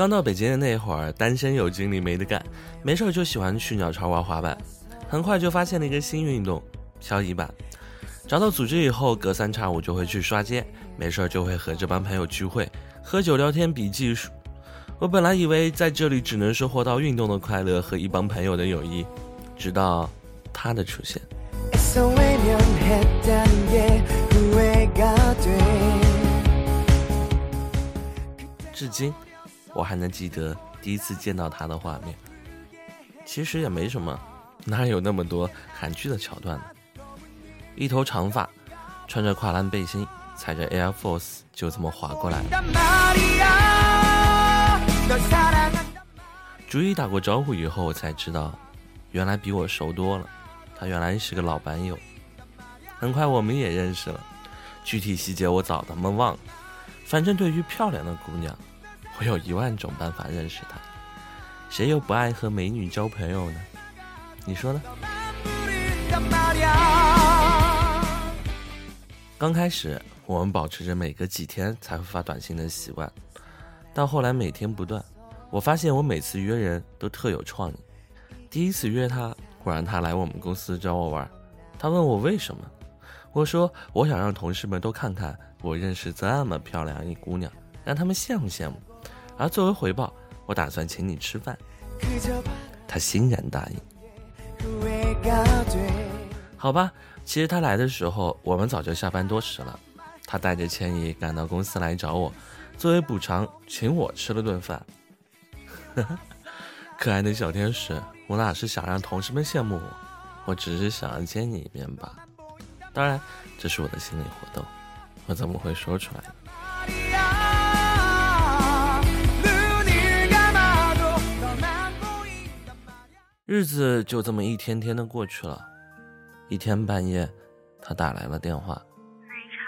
刚到北京的那会儿，单身有精力没得干，没事就喜欢去鸟巢玩滑板。很快就发现了一个新运动——漂移板。找到组织以后，隔三差五就会去刷街，没事就会和这帮朋友聚会，喝酒聊天比技术。我本来以为在这里只能收获到运动的快乐和一帮朋友的友谊，直到他的出现。至今。我还能记得第一次见到他的画面，其实也没什么，哪有那么多韩剧的桥段呢？一头长发，穿着跨栏背心，踩着 Air Force 就这么滑过来了。逐一打过招呼以后，我才知道，原来比我熟多了。他原来是个老板友。很快我们也认识了，具体细节我早他妈忘了。反正对于漂亮的姑娘。我有一万种办法认识她，谁又不爱和美女交朋友呢？你说呢？刚开始我们保持着每隔几天才会发短信的习惯，到后来每天不断，我发现我每次约人都特有创意。第一次约他，我让他来我们公司找我玩，他问我为什么，我说我想让同事们都看看我认识这么漂亮一姑娘，让他们羡慕羡慕。而作为回报，我打算请你吃饭。他欣然答应。好吧，其实他来的时候，我们早就下班多时了。他带着歉意赶到公司来找我，作为补偿，请我吃了顿饭。可爱的小天使，我哪是想让同事们羡慕我，我只是想要见你一面吧。当然，这是我的心理活动，我怎么会说出来呢？日子就这么一天天的过去了，一天半夜，他打来了电话。奶茶，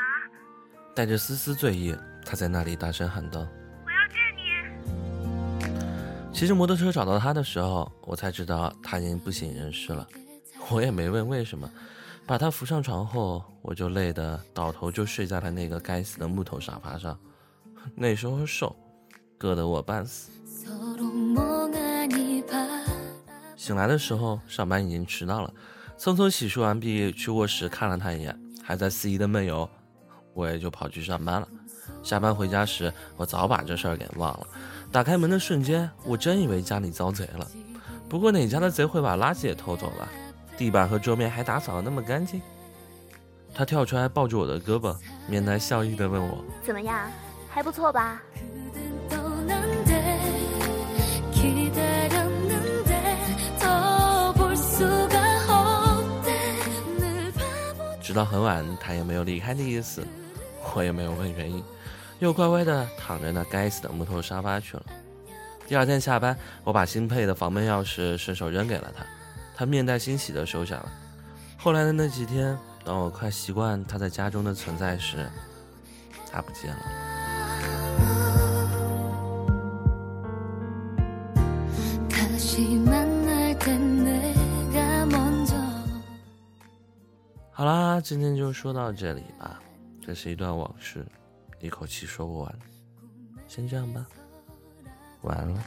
带着丝丝醉意，他在那里大声喊道：“我要见你！”骑着摩托车找到他的时候，我才知道他已经不省人事了。我也没问为什么，把他扶上床后，我就累得倒头就睡在了那个该死的木头沙发上。那时候瘦，硌得我半死。醒来的时候，上班已经迟到了，匆匆洗漱完毕，去卧室看了他一眼，还在肆意的梦游，我也就跑去上班了。下班回家时，我早把这事儿给忘了。打开门的瞬间，我真以为家里遭贼了。不过哪家的贼会把垃圾也偷走了？地板和桌面还打扫的那么干净。他跳出来抱住我的胳膊，面带笑意的问我：“怎么样，还不错吧？”直到很晚，他也没有离开的意思，我也没有问原因，又乖乖的躺在那该死的木头沙发去了。第二天下班，我把新配的房门钥匙顺手扔给了他，他面带欣喜的收下了。后来的那几天，当我快习惯他在家中的存在时，他不见了。可惜吗好啦，今天就说到这里吧。这是一段往事，一口气说不完，先这样吧，晚安了。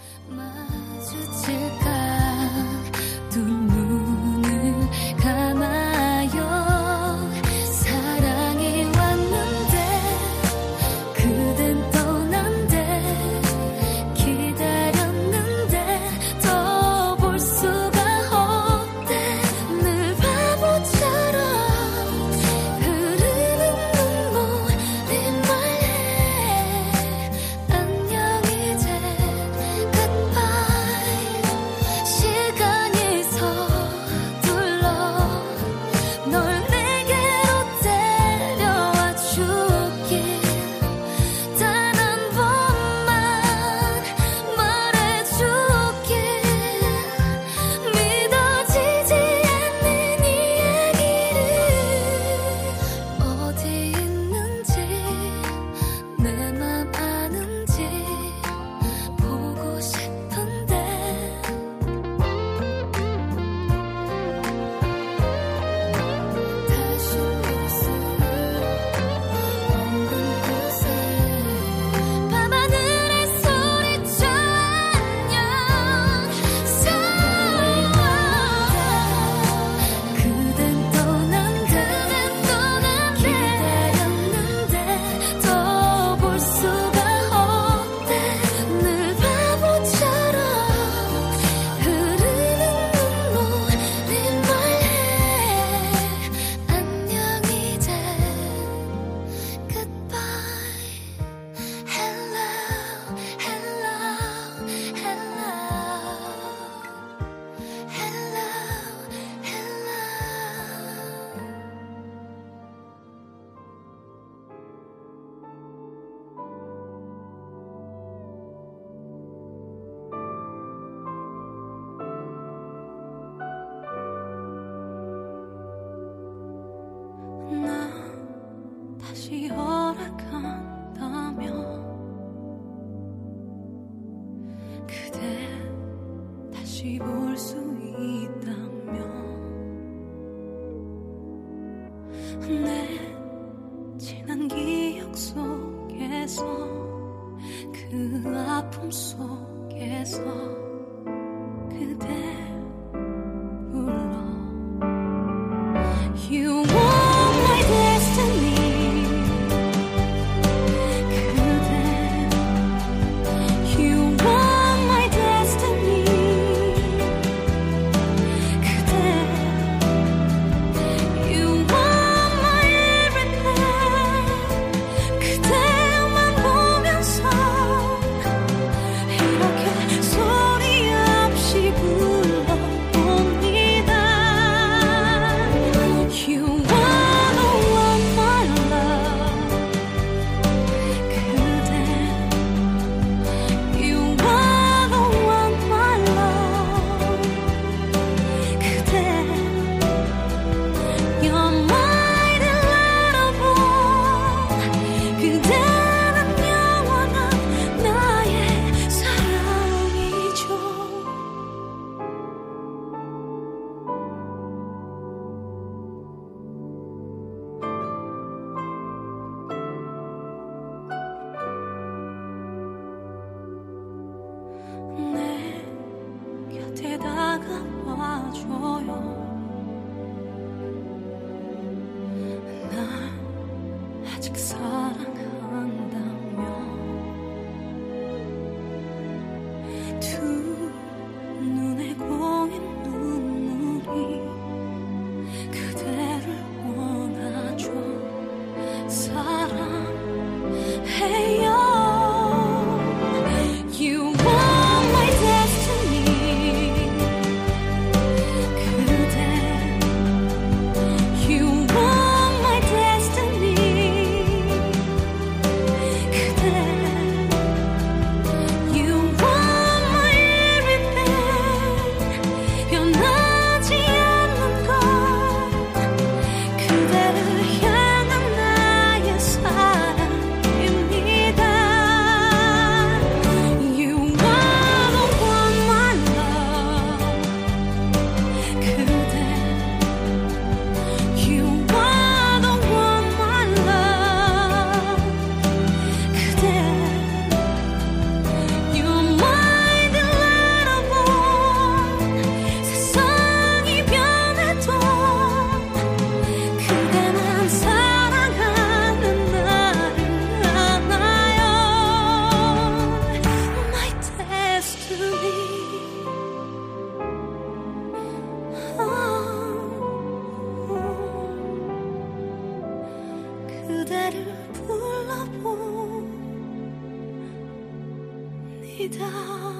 다시 허락한다면 그대 다시 볼 수 있다면 내 지난 기억 속에서 그 아픔 속에서 그대 smile. 一道